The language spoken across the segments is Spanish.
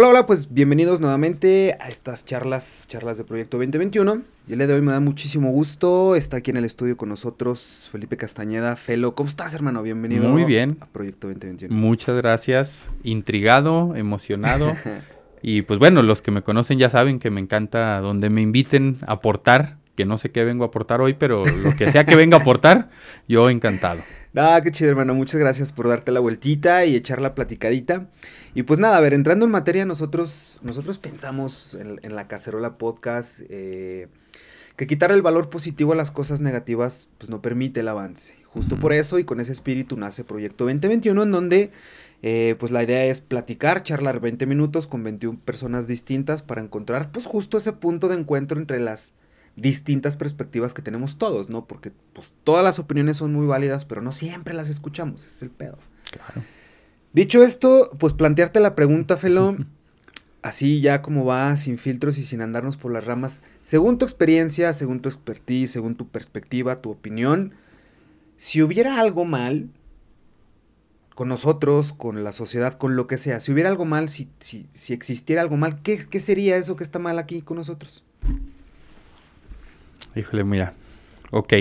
Hola, hola, pues bienvenidos nuevamente a estas charlas, charlas de Proyecto 2021. Y el día de hoy me da muchísimo gusto. Está aquí en el estudio con nosotros Felipe Castañeda, Felo. ¿Cómo estás, hermano? Bienvenido Muy bien. a Proyecto 2021. Muchas gracias. Intrigado, emocionado. y pues bueno, los que me conocen ya saben que me encanta donde me inviten a aportar, que no sé qué vengo a aportar hoy, pero lo que sea que venga a aportar, yo encantado. Ah, qué chido, hermano. Muchas gracias por darte la vueltita y echar la platicadita. Y pues nada, a ver, entrando en materia, nosotros, nosotros pensamos en, la Cacerola Podcast eh, que quitar el valor positivo a las cosas negativas pues no permite el avance. Justo por eso y con ese espíritu nace Proyecto 2021 en donde eh, pues la idea es platicar, charlar 20 minutos con 21 personas distintas para encontrar pues justo ese punto de encuentro entre las distintas perspectivas que tenemos todos, ¿no? Porque pues todas las opiniones son muy válidas, pero no siempre las escuchamos, ese es el pedo. Claro. Dicho esto, pues plantearte la pregunta, Felo, así ya como va, sin filtros y sin andarnos por las ramas, según tu experiencia, según tu expertise, según tu perspectiva, tu opinión, si hubiera algo mal con nosotros, con la sociedad, con lo que sea, si hubiera algo mal, si, si, si existiera algo mal, ¿qué, ¿qué sería eso que está mal aquí con nosotros? Híjole, mira, ok,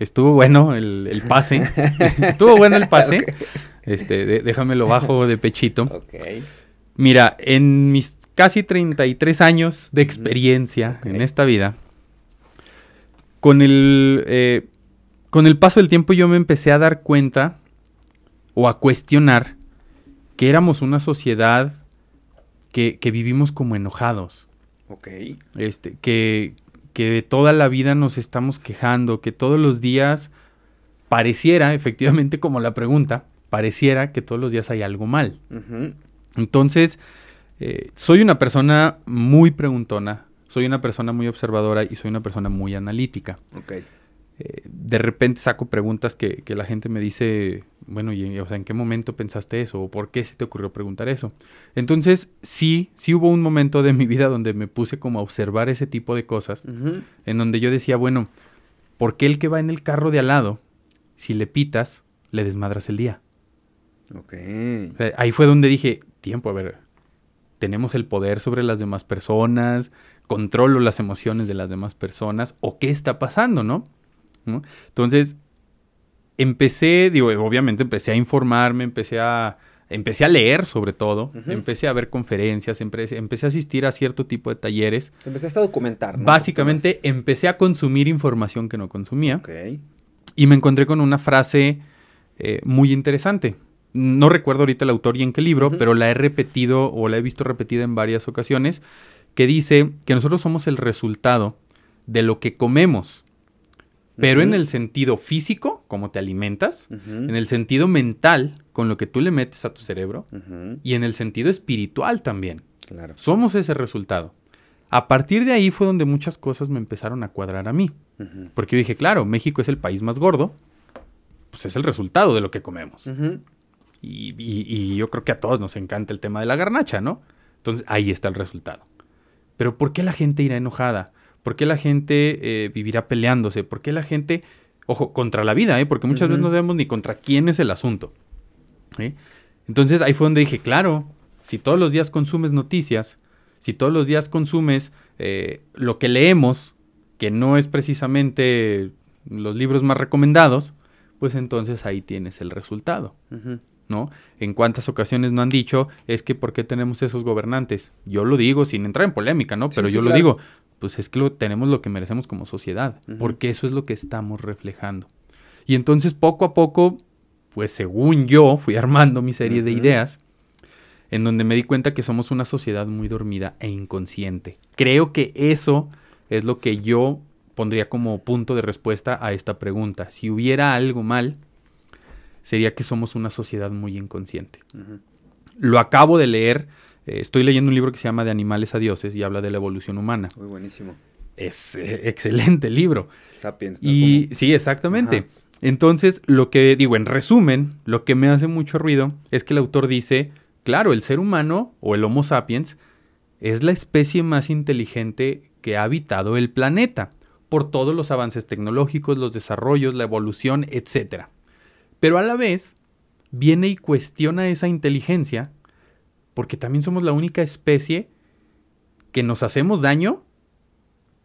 estuvo bueno el, pase, estuvo bueno el pase. Este, déjamelo bajo de pechito. Mira, en mis casi 33 años de experiencia en esta vida, con el, eh, con el paso del tiempo yo me empecé a dar cuenta o a cuestionar que éramos una sociedad que, vivimos como enojados. Ok. Este, que, que toda la vida nos estamos quejando, que todos los días pareciera, efectivamente como la pregunta, pareciera que todos los días hay algo mal. Entonces, eh, soy una persona muy preguntona, soy una persona muy observadora y soy una persona muy analítica. Eh, de repente saco preguntas que, la gente me dice, bueno, y, o sea, ¿en qué momento pensaste eso? ¿O por qué se te ocurrió preguntar eso? Entonces, sí, sí hubo un momento de mi vida donde me puse como a observar ese tipo de cosas, en donde yo decía, bueno, ¿por qué el que va en el carro de al lado, si le pitas, le desmadras el día? Ok. ahí fue donde dije, tiempo, a ver, tenemos el poder sobre las demás personas, controlo las emociones de las demás personas, o qué está pasando, ¿no? Entonces, empecé, digo, obviamente empecé a informarme, empecé a, empecé a leer sobre todo, empecé a ver conferencias, empecé, empecé, a asistir a cierto tipo de talleres. Empezaste a documentar, ¿no? Básicamente empecé a consumir información que no consumía. Y me encontré con una frase eh, muy interesante no recuerdo ahorita el autor y en qué libro, pero la he repetido o la he visto repetida en varias ocasiones, que dice que nosotros somos el resultado de lo que comemos, pero en el sentido físico, como te alimentas, en el sentido mental, con lo que tú le metes a tu cerebro, y en el sentido espiritual también. Claro. Somos ese resultado. A partir de ahí fue donde muchas cosas me empezaron a cuadrar a mí. Porque yo dije, claro, México es el país más gordo, pues es el resultado de lo que comemos. Y, yo creo que a todos nos encanta el tema de la garnacha, ¿no? Entonces ahí está el resultado. Pero ¿por qué la gente irá enojada? ¿Por qué la gente eh, vivirá peleándose? ¿Por qué la gente, ojo, contra la vida, ¿eh? Porque muchas veces no vemos ni contra quién es el asunto. Entonces ahí fue donde dije, claro, si todos los días consumes noticias, si todos los días consumes eh, lo que leemos, que no es precisamente los libros más recomendados, pues entonces ahí tienes el resultado. ¿No? En cuántas ocasiones no han dicho, es que ¿por qué tenemos esos gobernantes? Yo lo digo sin entrar en polémica, ¿no? Pero yo lo digo, pues es que lo, tenemos lo que merecemos como sociedad, porque eso es lo que estamos reflejando. Y entonces poco a poco, pues según yo, fui armando mi serie de ideas, en donde me di cuenta que somos una sociedad muy dormida e inconsciente. Creo que eso es lo que yo pondría como punto de respuesta a esta pregunta. Si hubiera algo mal, sería que somos una sociedad muy inconsciente. Lo acabo de leer, eh, estoy leyendo un libro que se llama De animales a dioses y habla de la evolución humana. Muy buenísimo. Es eh, excelente libro. Sapiens. Y sí, exactamente. Entonces, lo que digo, en resumen, lo que me hace mucho ruido es que el autor dice, claro, el ser humano o el Homo sapiens es la especie más inteligente que ha habitado el planeta por todos los avances tecnológicos, los desarrollos, la evolución, etcétera pero a la vez viene y cuestiona esa inteligencia porque también somos la única especie que nos hacemos daño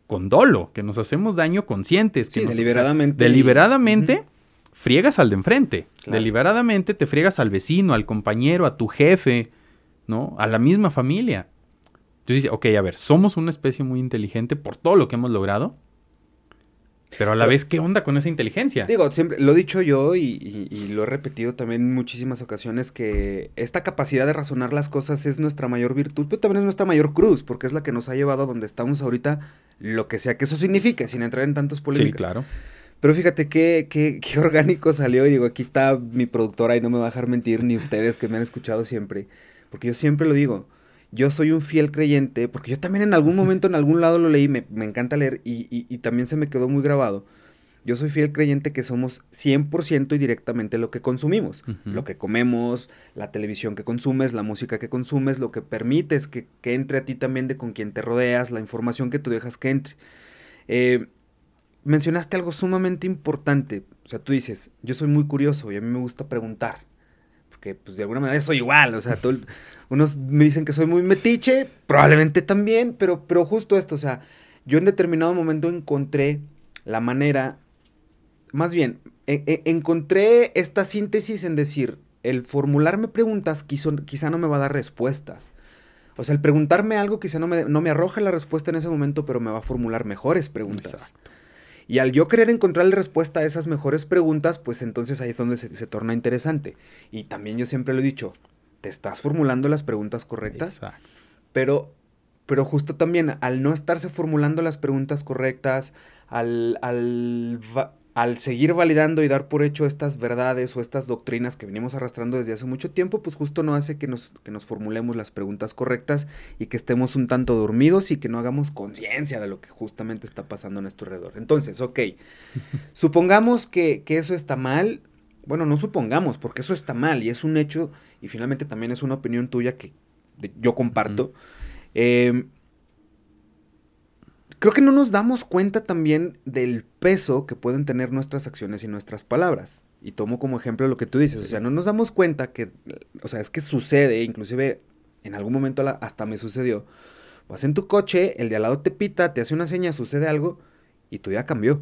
con dolo, que nos hacemos daño conscientes. Que Sí, nos- deliberadamente. Deliberadamente friegas al de enfrente. Claro. Deliberadamente te friegas al vecino, al compañero, a tu jefe, ¿no? A la misma familia. Entonces dices, ok, a ver, somos una especie muy inteligente por todo lo que hemos logrado. Pero a la Pero- vez, ¿qué onda con esa inteligencia? Digo, siempre lo he dicho yo y, y- y lo he repetido también en muchísimas ocasiones que esta capacidad de razonar las cosas es nuestra mayor virtud, pero también es nuestra mayor cruz, porque es la que nos ha llevado a donde estamos ahorita, lo que sea que eso signifique, sin entrar en tantos sí, polémicas. claro. Pero fíjate qué, qué, qué orgánico salió. Digo, aquí está mi productora y no me va a dejar mentir, ni ustedes que me han escuchado siempre. Porque yo siempre lo digo. Yo soy un fiel creyente, porque yo también en algún momento, en algún lado lo leí, me, me encanta leer y, y- y también se me quedó muy grabado. Yo soy fiel creyente que somos 100% y directamente lo que consumimos. Lo que comemos, la televisión que consumes, la música que consumes, lo que permites que, que entre a ti también de con quien te rodeas, la información que tú dejas que entre. Eh, mencionaste algo sumamente importante. O sea, tú dices, yo soy muy curioso y a mí me gusta preguntar. Porque, pues, de alguna manera soy igual. O sea, todo unos me dicen que soy muy metiche, probablemente también, pero, pero justo esto, o sea, yo en determinado momento encontré la manera, más bien, e- e- encontré esta síntesis en decir, el formularme preguntas quiso- quizá no me va a dar respuestas. O sea, el preguntarme algo quizá no me, no me arroja la respuesta en ese momento, pero me va a formular mejores preguntas. Exacto. Y al yo querer encontrarle respuesta a esas mejores preguntas, pues entonces ahí es donde se, se torna interesante. Y también yo siempre lo he dicho, te estás formulando las preguntas correctas, Exacto. pero, pero justo también al no estarse formulando las preguntas correctas, al, al, va- al seguir validando y dar por hecho estas verdades o estas doctrinas que venimos arrastrando desde hace mucho tiempo, pues justo no hace que nos, que nos formulemos las preguntas correctas y que estemos un tanto dormidos y que no hagamos conciencia de lo que justamente está pasando a nuestro alrededor. Entonces, ok, supongamos que, que eso está mal. Bueno, no supongamos, porque eso está mal y es un hecho y finalmente también es una opinión tuya que de- yo comparto. Eh, creo que no nos damos cuenta también del peso que pueden tener nuestras acciones y nuestras palabras. Y tomo como ejemplo lo que tú dices, o sea, no nos damos cuenta que, o sea, es que sucede, inclusive en algún momento hasta me sucedió. Vas en tu coche, el de al lado te pita, te hace una seña, sucede algo y tu día cambió.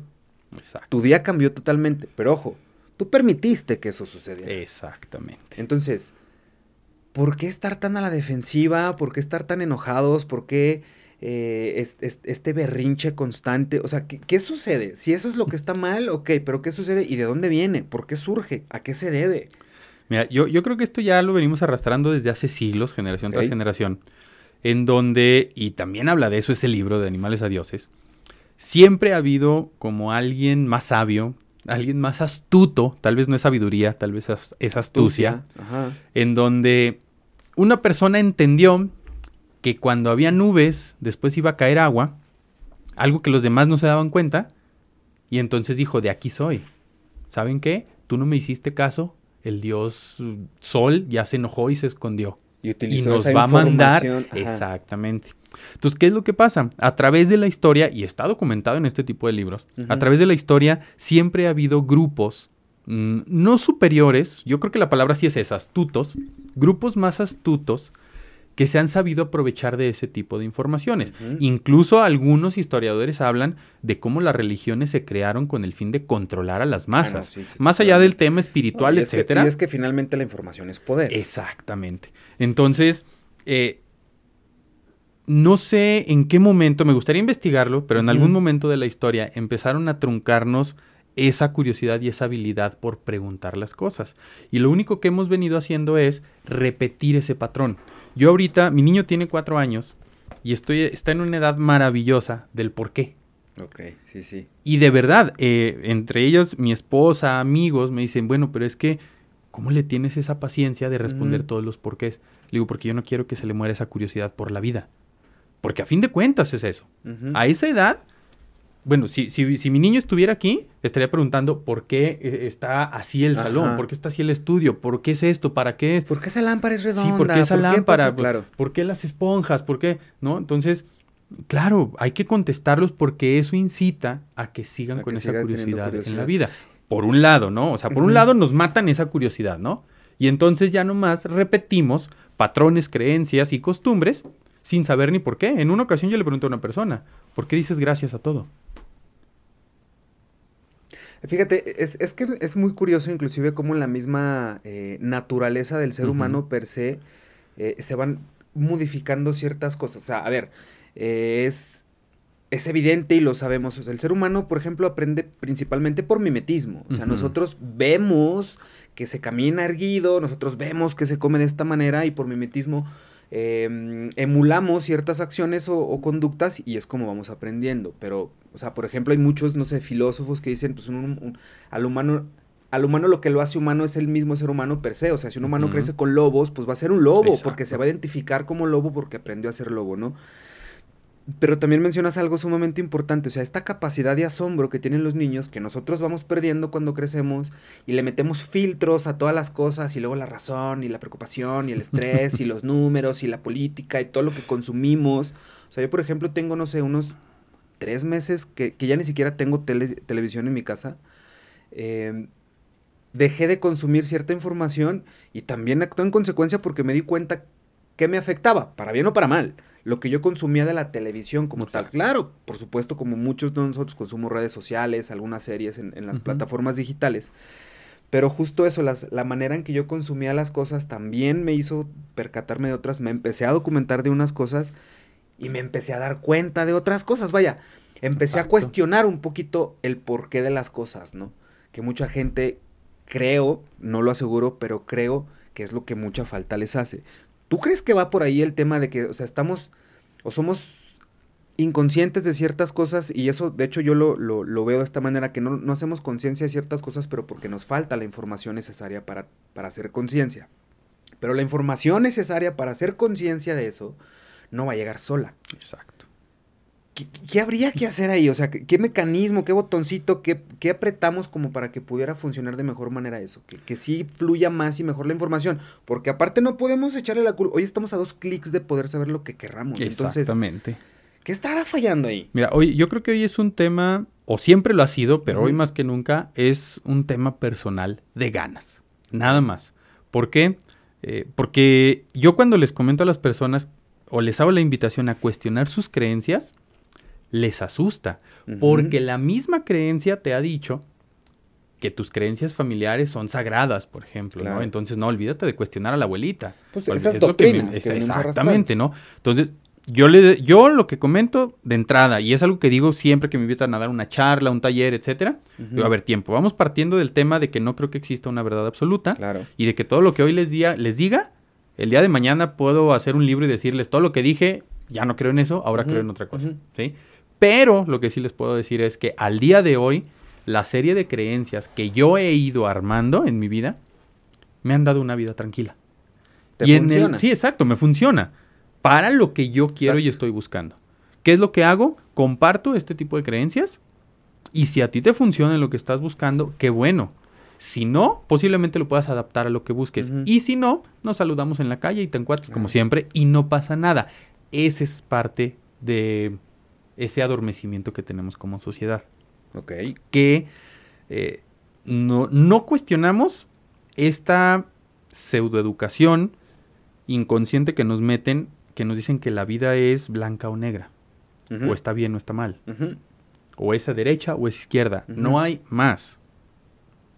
Exacto. Tu día cambió totalmente, pero ojo, tú permitiste que eso sucediera. Exactamente. Entonces, ¿por qué estar tan a la defensiva? ¿Por qué estar tan enojados? ¿Por qué eh, es- es- este berrinche constante? O sea, ¿qué, qué sucede? Si eso es lo que está mal, ok, pero ¿qué sucede? ¿Y de dónde viene? ¿Por qué surge? ¿A qué se debe? Mira, yo, yo creo que esto ya lo venimos arrastrando desde hace siglos, generación tras generación, en donde, y también habla de eso ese libro de Animales a Dioses, siempre ha habido como alguien más sabio, alguien más astuto, tal vez no es sabiduría, tal vez es, es astucia, en donde una persona entendió que cuando había nubes, después iba a caer agua, algo que los demás no se daban cuenta, y entonces dijo, de aquí soy. ¿Saben qué? Tú no me hiciste caso, el dios uh, Sol ya se enojó y se escondió. Y nos esa va a mandar... ajá. Exactamente. Entonces, ¿qué es lo que pasa? A través de la historia, y está documentado en este tipo de libros, a través de la historia siempre ha habido grupos mm, no superiores, yo creo que la palabra sí es esa, astutos, grupos más astutos que se han sabido aprovechar de ese tipo de informaciones. Incluso algunos historiadores hablan de cómo las religiones se crearon con el fin de controlar a las masas. sí, sí, más allá del tema espiritual, No, y es que- etcétera. y es que finalmente la información es poder. Exactamente. Entonces, eh, no sé en qué momento, me gustaría investigarlo, pero en algún momento de la historia empezaron a truncarnos esa curiosidad y esa habilidad por preguntar las cosas. Y lo único que hemos venido haciendo es repetir ese patrón. Yo ahorita, mi niño tiene cuatro años y estoy, está en una edad maravillosa del por qué. Ok, sí, sí. Y de verdad, eh, entre ellos, mi esposa, amigos, me dicen, bueno, pero es que, ¿cómo le tienes esa paciencia de responder todos los porqués? Le digo, porque yo no quiero que se le muera esa curiosidad por la vida. Porque a fin de cuentas es eso. A esa edad, bueno, si, si, si mi niño estuviera aquí, estaría preguntando por qué eh, está así el salón, Ajá. por qué está así el estudio, por qué es esto, para qué es. ¿Por qué esa lámpara es redonda? Sí, ¿por qué esa lámpara? pasó? Claro. ¿Por qué las esponjas? ¿Por qué? ¿No? Entonces, claro, hay que contestarlos porque eso incita a que sigan A con que esa curiosidad, en la vida. Por un lado, ¿no? O sea, por un lado nos matan esa curiosidad, ¿no? Y entonces ya nomás repetimos patrones, creencias y costumbres sin saber ni por qué. En una ocasión yo le pregunté a una persona, ¿por qué dices gracias a todo? Fíjate, es, que es muy curioso inclusive cómo en la misma eh, naturaleza del ser humano per se eh, se van modificando ciertas cosas. O sea, a ver, eh, es, es evidente y lo sabemos. O sea, el ser humano, por ejemplo, aprende principalmente por mimetismo. O sea, nosotros vemos que se camina erguido, nosotros vemos que se come de esta manera y por mimetismo em, emulamos ciertas acciones o, conductas y es como vamos aprendiendo. Pero, o sea, por ejemplo, hay muchos, no sé, filósofos que dicen, pues al humano al humano lo que lo hace humano es el mismo ser humano per se. O sea, si un humano crece con lobos, pues va a ser un lobo, porque se va a identificar como lobo porque aprendió a ser lobo, ¿no? Pero también mencionas algo sumamente importante, o sea, esta capacidad de asombro que tienen los niños, que nosotros vamos perdiendo cuando crecemos y le metemos filtros a todas las cosas y luego la razón y la preocupación y el estrés y los números y la política y todo lo que consumimos. O sea, yo por ejemplo tengo, no sé, unos tres meses que, ya ni siquiera tengo televisión en mi casa. Eh, dejé de consumir cierta información y también actué en consecuencia porque me di cuenta que me afectaba, para bien o para mal, lo que yo consumía de la televisión como tal. Claro, por supuesto, como muchos de nosotros consumimos redes sociales, algunas series en, las plataformas digitales. Pero justo eso, la manera en que yo consumía las cosas también me hizo percatarme de otras. Me empecé a documentar de unas cosas y me empecé a dar cuenta de otras cosas. Vaya, empecé a cuestionar un poquito el porqué de las cosas, ¿no? Que mucha gente creo, no lo aseguro, pero creo que es lo que mucha falta les hace. ¿Tú crees que va por ahí el tema de que, o sea, estamos o somos inconscientes de ciertas cosas y eso, de hecho, yo lo, lo, veo de esta manera, que no, no hacemos conciencia de ciertas cosas, pero porque nos falta la información necesaria para, para hacer conciencia. Pero la información necesaria para hacer conciencia de eso no va a llegar sola. Exacto. ¿Qué, habría que hacer ahí? O sea, ¿qué, mecanismo, qué botoncito, qué, qué, apretamos como para que pudiera funcionar de mejor manera eso? Que, que sí fluya más y mejor la información. Porque aparte no podemos echarle la culpa. Hoy estamos a dos clics de poder saber lo que querramos. Exactamente. ¿qué estará fallando ahí? Mira, hoy yo creo que hoy es un tema, o siempre lo ha sido, pero hoy más que nunca, es un tema personal de ganas. Nada más. ¿Por qué? Eh, porque yo cuando les comento a las personas o les hago la invitación a cuestionar sus creencias, les asusta, porque la misma creencia te ha dicho que tus creencias familiares son sagradas, por ejemplo, ¿no? Entonces, no, olvídate de cuestionar a la abuelita. Pues esas doctrinas exactamente, ¿no? Entonces, yo, le, yo lo que comento de entrada, y es algo que digo siempre que me invitan a dar una charla, un taller, etcétera, digo, a ver, tiempo, vamos partiendo del tema de que no creo que exista una verdad absoluta, claro. y de que todo lo que hoy les, diga, les diga, el día de mañana puedo hacer un libro y decirles todo lo que dije, ya no creo en eso, ahora creo en otra cosa, ¿sí? Pero lo que sí les puedo decir es que al día de hoy, la serie de creencias que yo he ido armando en mi vida me han dado una vida tranquila. ¿Te y funciona? sí, exacto, me funciona. Para lo que yo quiero y estoy buscando. ¿Qué es lo que hago? Comparto este tipo de creencias. Y si a ti te funciona lo que estás buscando, qué bueno. Si no, posiblemente lo puedas adaptar a lo que busques. Y si no, nos saludamos en la calle y te encuentras como siempre y no pasa nada. Esa es parte de ese adormecimiento que tenemos como sociedad. Ok. Que eh, no, no cuestionamos esta pseudoeducación inconsciente que nos meten, que nos dicen que la vida es blanca o negra, o está bien o está mal, o es a derecha o es izquierda. No hay más.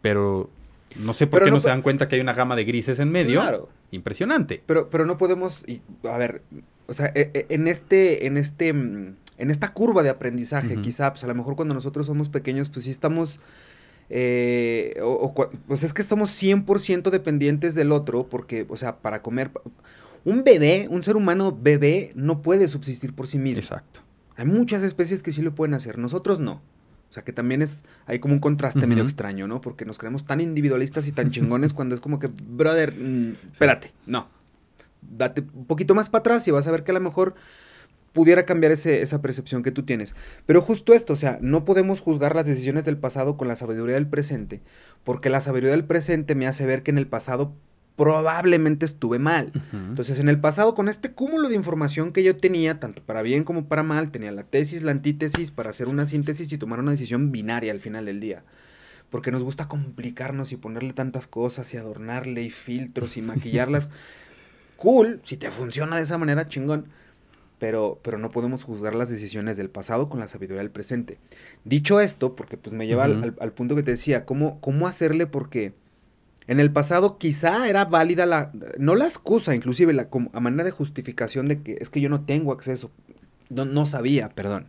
Pero no sé por qué no, se dan cuenta que hay una gama de grises en medio. Claro. Impresionante. Pero, pero no podemos, a ver, o sea, e, e, en este, en este mm, en esta curva de aprendizaje, quizá, pues a lo mejor cuando nosotros somos pequeños, pues sí estamos... Eh, o, pues es que estamos 100% dependientes del otro, porque, o sea, para comer... Un bebé, un ser humano bebé, no puede subsistir por sí mismo. Exacto. Hay muchas especies que sí lo pueden hacer, nosotros no. O sea, que también es, hay como un contraste medio extraño, ¿no? Porque nos creemos tan individualistas y tan chingones cuando es como que, brother, mm, espérate, no. Date un poquito más para atrás y vas a ver que a lo mejor pudiera cambiar ese, esa percepción que tú tienes. Pero justo esto, o sea, no podemos juzgar las decisiones del pasado con la sabiduría del presente, porque la sabiduría del presente me hace ver que en el pasado probablemente estuve mal. Entonces, en el pasado, con este cúmulo de información que yo tenía, tanto para bien como para mal, tenía la tesis, la antítesis, para hacer una síntesis y tomar una decisión binaria al final del día. porque nos gusta complicarnos y ponerle tantas cosas y adornarle y filtros y maquillarlas. cool, si te funciona de esa manera, chingón. Pero, pero no podemos juzgar las decisiones del pasado con la sabiduría del presente. Dicho esto, porque pues me lleva al, punto que te decía, ¿cómo, cómo hacerle porque en el pasado quizá era válida la, no la excusa, inclusive la, a manera de justificación de que es que yo no tengo acceso, no, no sabía, perdón.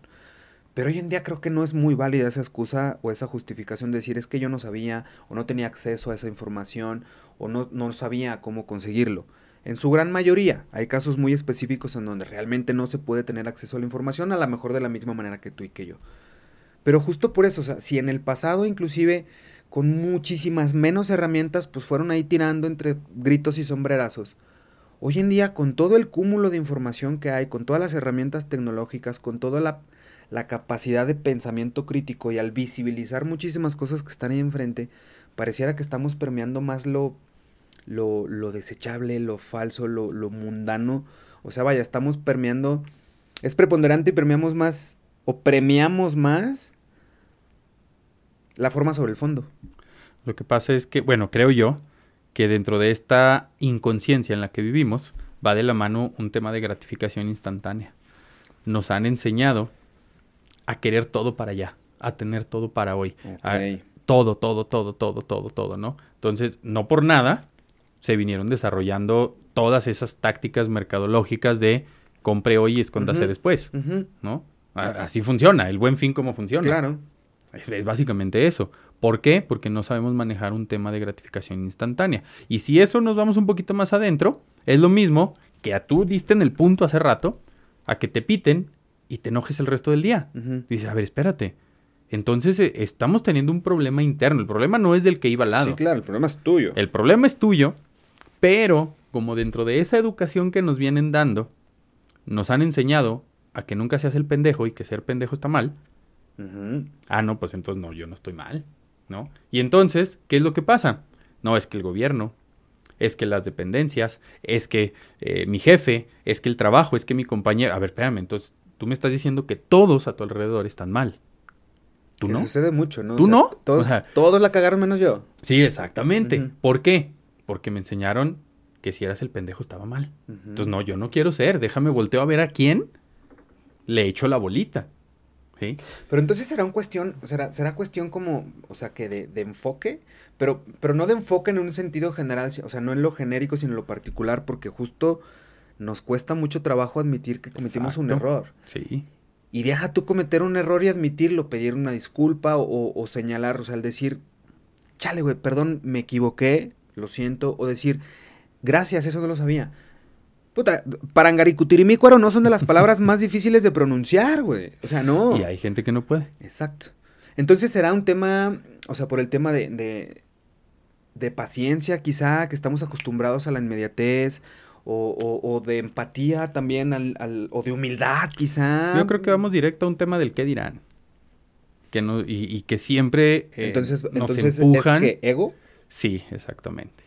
Pero hoy en día creo que no es muy válida esa excusa o esa justificación de decir es que yo no sabía o no tenía acceso a esa información o no, no sabía cómo conseguirlo. En su gran mayoría hay casos muy específicos en donde realmente no se puede tener acceso a la información a lo mejor de la misma manera que tú y que yo. Pero justo por eso, o sea, si en el pasado inclusive con muchísimas menos herramientas pues fueron ahí tirando entre gritos y sombrerazos, hoy en día con todo el cúmulo de información que hay, con todas las herramientas tecnológicas, con toda la la capacidad de pensamiento crítico y al visibilizar muchísimas cosas que están ahí enfrente, pareciera que estamos permeando más lo, lo, lo desechable, lo falso, lo, lo mundano. O sea, vaya, estamos permeando, es preponderante y permeamos más, o premiamos más la forma sobre el fondo. Lo que pasa es que, bueno, creo yo que dentro de esta inconsciencia en la que vivimos va de la mano un tema de gratificación instantánea. Nos han enseñado a querer todo para allá, a tener todo para hoy. todo, todo, todo, todo, todo, todo, ¿no? Entonces, no por nada se vinieron desarrollando todas esas tácticas mercadológicas de compre hoy y escóndase después, ¿no? Así funciona, el buen fin como funciona. Claro. Es, básicamente eso. ¿Por qué? Porque no sabemos manejar un tema de gratificación instantánea. Y si eso nos vamos un poquito más adentro, es lo mismo que a tú diste en el punto hace rato, a que te piten y te enojes el resto del día. Dices, a ver, espérate. Entonces eh, estamos teniendo un problema interno. El problema no es del que iba al lado. Sí, claro, el problema es tuyo. El problema es tuyo, pero como dentro de esa educación que nos vienen dando, nos han enseñado a que nunca seas el pendejo y que ser pendejo está mal. Ah, no, pues entonces no, yo no estoy mal, ¿no? Y entonces, ¿qué es lo que pasa? No, es que el gobierno, es que las dependencias, es que eh, mi jefe, es que el trabajo, es que mi compañero. A ver, espérame, entonces Tú me estás diciendo que todos a tu alrededor están mal. ¿Tú no? Sucede mucho, ¿no? ¿Tú no? Todos, todos la cagaron menos yo. Sí, exactamente. ¿Por qué? Porque me enseñaron que si eras el pendejo estaba mal. Entonces, no, yo no quiero ser. Déjame volteo a ver a quién le echo la bolita. ¿Sí? Pero entonces será un cuestión, será, será cuestión como, o sea, que de, de, enfoque, pero, pero no de enfoque en un sentido general, o sea, no en lo genérico, sino en lo particular, porque justo nos cuesta mucho trabajo admitir que cometimos un error. Sí. Y deja tú cometer un error y admitirlo, pedir una disculpa o, señalar, o sea, al decir, chale, güey, perdón, me equivoqué, lo siento, o decir, gracias, eso no lo sabía. Puta, parangaricutirimícuaro no son de las palabras más difíciles de pronunciar, güey. O sea, no. Y hay gente que no puede. Exacto. Entonces será un tema, o sea, por el tema de, de, de paciencia quizá, que estamos acostumbrados a la inmediatez, o, o, de empatía también, al, o de humildad quizá. Yo creo que vamos directo a un tema del qué dirán. Que no, y, que siempre eh, entonces, nos entonces empujan. ¿es que ego? Sí, exactamente.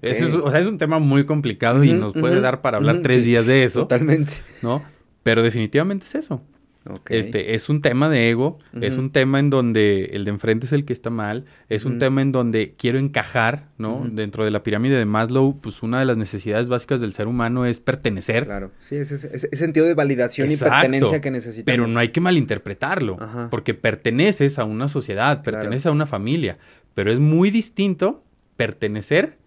Es, o sea, es un tema muy complicado y nos puede dar para hablar tres días de eso. Totalmente. ¿No? Pero definitivamente es eso. Este, es un tema de ego, es un tema en donde el de enfrente es el que está mal, es un tema en donde quiero encajar, ¿no? Dentro de la pirámide de Maslow, pues una de las necesidades básicas del ser humano es pertenecer. Claro, sí, ese, ese, sentido de validación y pertenencia que necesitamos. Pero no hay que malinterpretarlo, porque perteneces a una sociedad, perteneces a una familia, pero es muy distinto pertenecer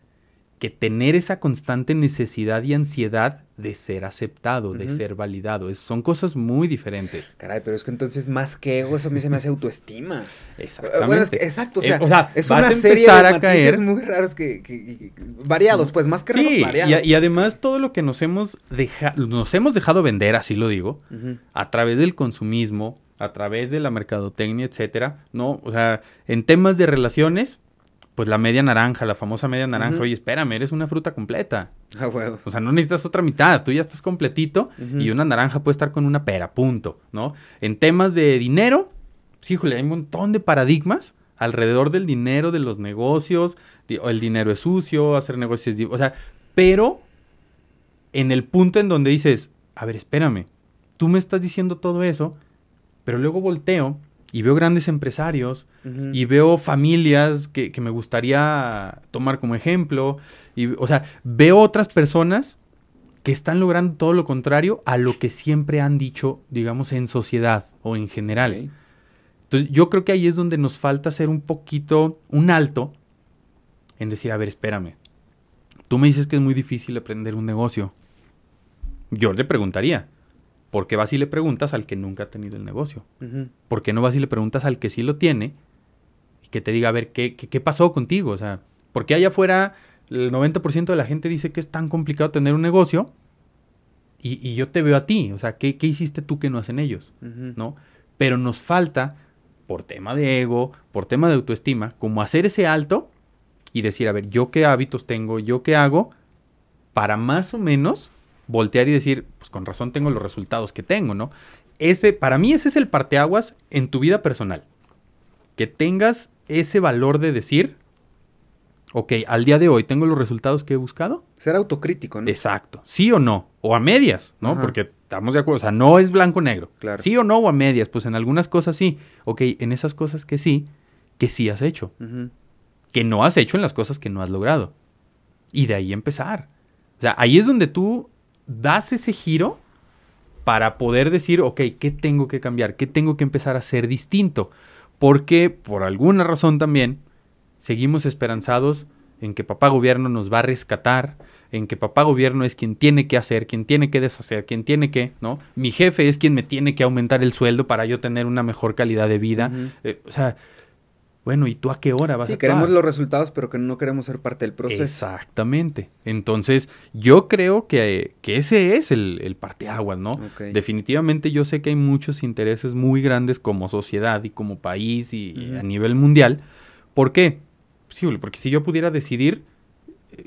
que tener esa constante necesidad y ansiedad de ser aceptado, de ser validado. son cosas muy diferentes. Caray, pero es que entonces más que ego, eso a mí se me hace autoestima. Exactamente. Bueno, es que, exacto, o sea, eh, es una serie de matices muy raros que, variados, pues más que sí, variados. Y, y, además todo lo que nos hemos, dejado nos hemos dejado vender, así lo digo, a través del consumismo, a través de la mercadotecnia, etcétera, ¿no? O sea, en temas de relaciones, pues la media naranja, la famosa media naranja, oye, espérame, eres una fruta completa. Ah, huevo. O sea, no necesitas otra mitad, tú ya estás completito y una naranja puede estar con una pera, punto, ¿no? En temas de dinero, sí, híjole, hay un montón de paradigmas alrededor del dinero, de los negocios, el dinero es sucio, hacer negocios, o sea, pero en el punto en donde dices, a ver, espérame, tú me estás diciendo todo eso, pero luego volteo y veo grandes empresarios y veo familias que, me gustaría tomar como ejemplo. Y, o sea, veo otras personas que están logrando todo lo contrario a lo que siempre han dicho, digamos, en sociedad o en general. Entonces, yo creo que ahí es donde nos falta hacer un poquito, un alto, en decir, a ver, espérame. Tú me dices que es muy difícil aprender un negocio. Yo le preguntaría, ¿Por qué vas y le preguntas al que nunca ha tenido el negocio? ¿Por qué no vas y le preguntas al que sí lo tiene y que te diga, a ver, ¿qué, qué, pasó contigo? O sea, ¿por qué allá afuera el 90% de la gente dice que es tan complicado tener un negocio y, yo te veo a ti? O sea, ¿qué, hiciste tú que no hacen ellos? ¿No? Pero nos falta, por tema de ego, por tema de autoestima, como hacer ese alto y decir, a ver, ¿yo qué hábitos tengo? ¿Yo qué hago? Para más o menos voltear y decir, pues con razón tengo los resultados que tengo, ¿no? Ese, para mí ese es el parteaguas en tu vida personal. Que tengas ese valor de decir, ok, al día de hoy tengo los resultados que he buscado. Ser autocrítico, ¿no? Exacto. Sí o no. O a medias, ¿no? Porque estamos de acuerdo. O sea, no es blanco-negro. Claro. Sí o no o a medias. Pues en algunas cosas sí. Ok, en esas cosas que sí, que sí has hecho. Que no has hecho en las cosas que no has logrado. Y de ahí empezar. O sea, ahí es donde tú das ese giro para poder decir, ok, ¿qué tengo que cambiar? ¿Qué tengo que empezar a hacer distinto? Porque por alguna razón también seguimos esperanzados en que papá gobierno nos va a rescatar, en que papá gobierno es quien tiene que hacer, quien tiene que deshacer, quien tiene que, ¿no? Mi jefe es quien me tiene que aumentar el sueldo para yo tener una mejor calidad de vida. Eh, o sea, bueno, ¿y tú a qué hora vas sí, a queremos los resultados, pero que no queremos ser parte del proceso. Exactamente. Entonces, yo creo que, ese es el, el parteaguas, ¿no? Definitivamente yo sé que hay muchos intereses muy grandes como sociedad y como país y, a nivel mundial. ¿Por qué? Sí, porque si yo pudiera decidir,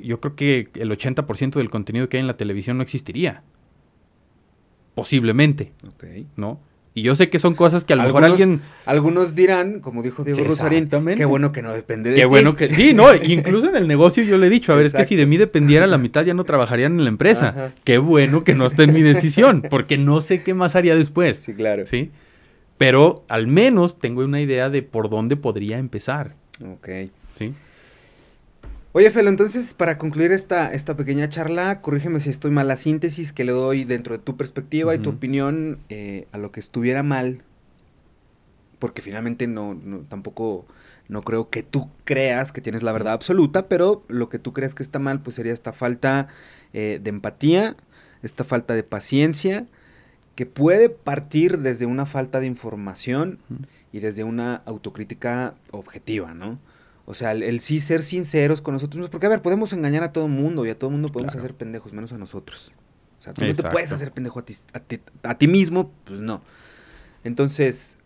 yo creo que el 80% del contenido que hay en la televisión no existiría. Posiblemente. ¿No? Y yo sé que son cosas que a lo mejor alguien... Algunos dirán, como dijo Diego Rosarín, qué bueno que no depende de Qué bueno que... Sí, no, incluso en el negocio yo le he dicho, a ver, es que si de mí dependiera la mitad ya no trabajarían en la empresa. Qué bueno que no esté en mi decisión, porque no sé qué más haría después. Sí, claro. Sí. Pero al menos tengo una idea de por dónde podría empezar. Ok. Sí. Oye, Felo, entonces para concluir esta, esta pequeña charla, corrígeme si estoy mal, la síntesis que le doy dentro de tu perspectiva y tu opinión eh, a lo que estuviera mal, porque finalmente no, no, tampoco no creo que tú creas que tienes la verdad absoluta, pero lo que tú crees que está mal, pues sería esta falta eh, de empatía, esta falta de paciencia, que puede partir desde una falta de información y desde una autocrítica objetiva, ¿no? O sea, el, sí ser sinceros con nosotros mismos. Porque, a ver, podemos engañar a todo el mundo y a todo el mundo podemos hacer pendejos, menos a nosotros. O sea, tú no te puedes hacer pendejo a ti, a ti, mismo, pues no. Entonces,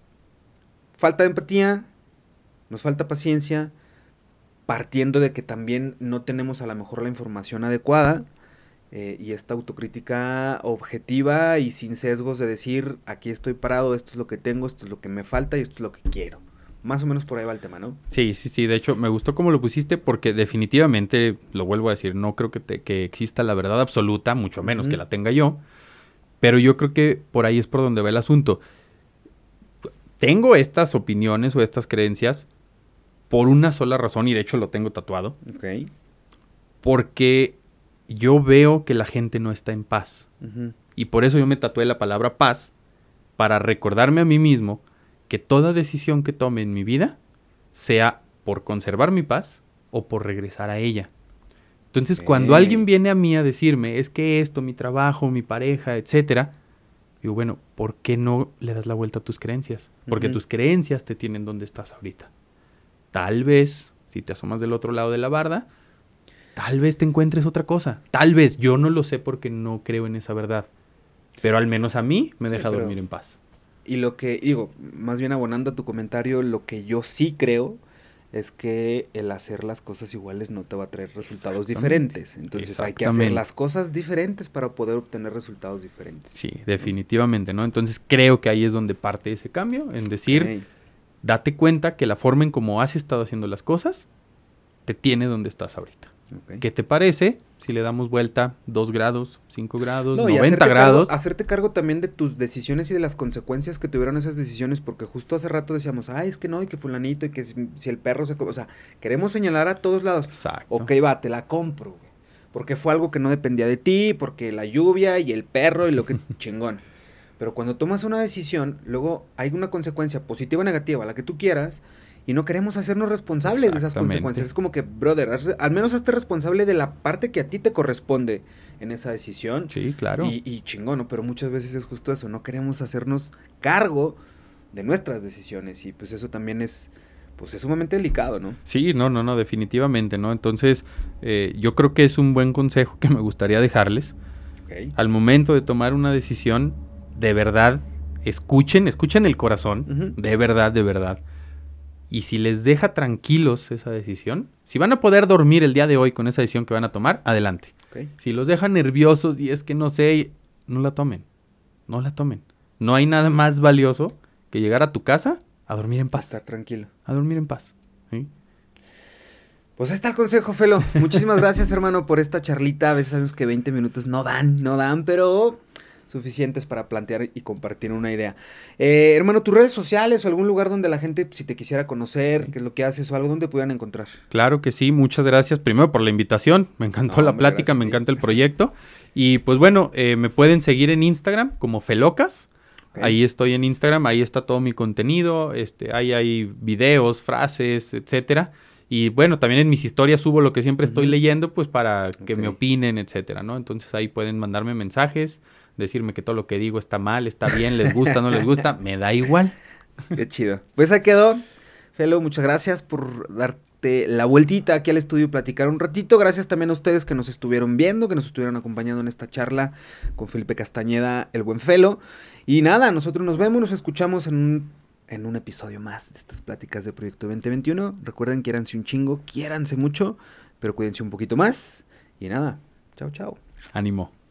falta de empatía, nos falta paciencia, partiendo de que también no tenemos a lo mejor la información adecuada eh, y esta autocrítica objetiva y sin sesgos de decir, aquí estoy parado, esto es lo que tengo, esto es lo que me falta y esto es lo que quiero. Más o menos por ahí va el tema, ¿no? Sí, sí, sí. De hecho, me gustó cómo lo pusiste porque definitivamente, lo vuelvo a decir, no creo que, te, que exista la verdad absoluta, mucho menos que la tenga yo. Pero yo creo que por ahí es por donde va el asunto. Tengo estas opiniones o estas creencias por una sola razón y de hecho lo tengo tatuado. Ok. Porque yo veo que la gente no está en paz. Y por eso yo me tatué la palabra paz para recordarme a mí mismo que toda decisión que tome en mi vida sea por conservar mi paz o por regresar a ella. Entonces, cuando alguien viene a mí a decirme, es que esto, mi trabajo, mi pareja, etcétera, digo, bueno, ¿por qué no le das la vuelta a tus creencias? Porque tus creencias te tienen donde estás ahorita. Tal vez, si te asomas del otro lado de la barda, tal vez te encuentres otra cosa. Tal vez, yo no lo sé porque no creo en esa verdad. Pero al menos a mí me deja dormir en paz. Y lo que, digo, más bien abonando a tu comentario, lo que yo sí creo es que el hacer las cosas iguales no te va a traer resultados diferentes. Entonces hay que hacer las cosas diferentes para poder obtener resultados diferentes. Sí, definitivamente, ¿no? Entonces creo que ahí es donde parte ese cambio, en decir, date cuenta que la forma en cómo has estado haciendo las cosas te tiene donde estás ahorita. ¿Qué te parece si le damos vuelta 2 grados, 5 grados, 90 grados? hacerte cargo también de tus decisiones y de las consecuencias que tuvieron esas decisiones, porque justo hace rato decíamos, ay, es que no, y que fulanito, y que si, el perro se... O sea, queremos señalar a todos lados. Exacto. Ok, va, te la compro, güey. Porque fue algo que no dependía de ti, porque la lluvia y el perro y lo que chingón. Pero cuando tomas una decisión, luego hay una consecuencia positiva o negativa, la que tú quieras, y no queremos hacernos responsables de esas consecuencias. Es como que, brother, al menos hazte responsable de la parte que a ti te corresponde en esa decisión. Sí, claro. Y, y chingón, pero muchas veces es justo eso, no queremos hacernos cargo de nuestras decisiones y pues eso también es pues es sumamente delicado, ¿no? Sí, no, no, no, definitivamente, ¿no? Entonces, eh, yo creo que es un buen consejo que me gustaría dejarles. Al momento de tomar una decisión, de verdad, escuchen, escuchen el corazón, de verdad, de verdad. Y si les deja tranquilos esa decisión, si van a poder dormir el día de hoy con esa decisión que van a tomar, adelante. Si los deja nerviosos y es que no sé, no la tomen. No la tomen. No hay nada más valioso que llegar a tu casa a dormir en paz. Estar tranquilo. A dormir en paz. Pues ahí está el consejo, Felo. Muchísimas gracias, hermano, por esta charlita. A veces sabemos que 20 minutos no dan, no dan, pero suficientes para plantear y compartir una idea. Eh, hermano, tus redes sociales o algún lugar donde la gente, si te quisiera conocer, qué es lo que haces o algo, donde puedan encontrar. Claro que sí, muchas gracias primero por la invitación. Me encantó la plática, me encanta el proyecto. Y pues bueno, eh, me pueden seguir en Instagram como Felocas. Ahí estoy en Instagram, ahí está todo mi contenido, este, ahí hay videos, frases, etcétera. Y bueno, también en mis historias subo lo que siempre estoy leyendo, pues para que me opinen, etcétera, ¿no? Entonces ahí pueden mandarme mensajes, decirme que todo lo que digo está mal, está bien, les gusta, no les gusta, me da igual. Qué chido. Pues ahí quedó. Felo, muchas gracias por darte la vueltita aquí al estudio y platicar un ratito. Gracias también a ustedes que nos estuvieron viendo, que nos estuvieron acompañando en esta charla con Felipe Castañeda, el buen Felo. Y nada, nosotros nos vemos, nos escuchamos en un, en un episodio más de estas pláticas de Proyecto 2021. Recuerden, quiéranse un chingo, quiéranse mucho, pero cuídense un poquito más. Y nada, chao, chao. Ánimo.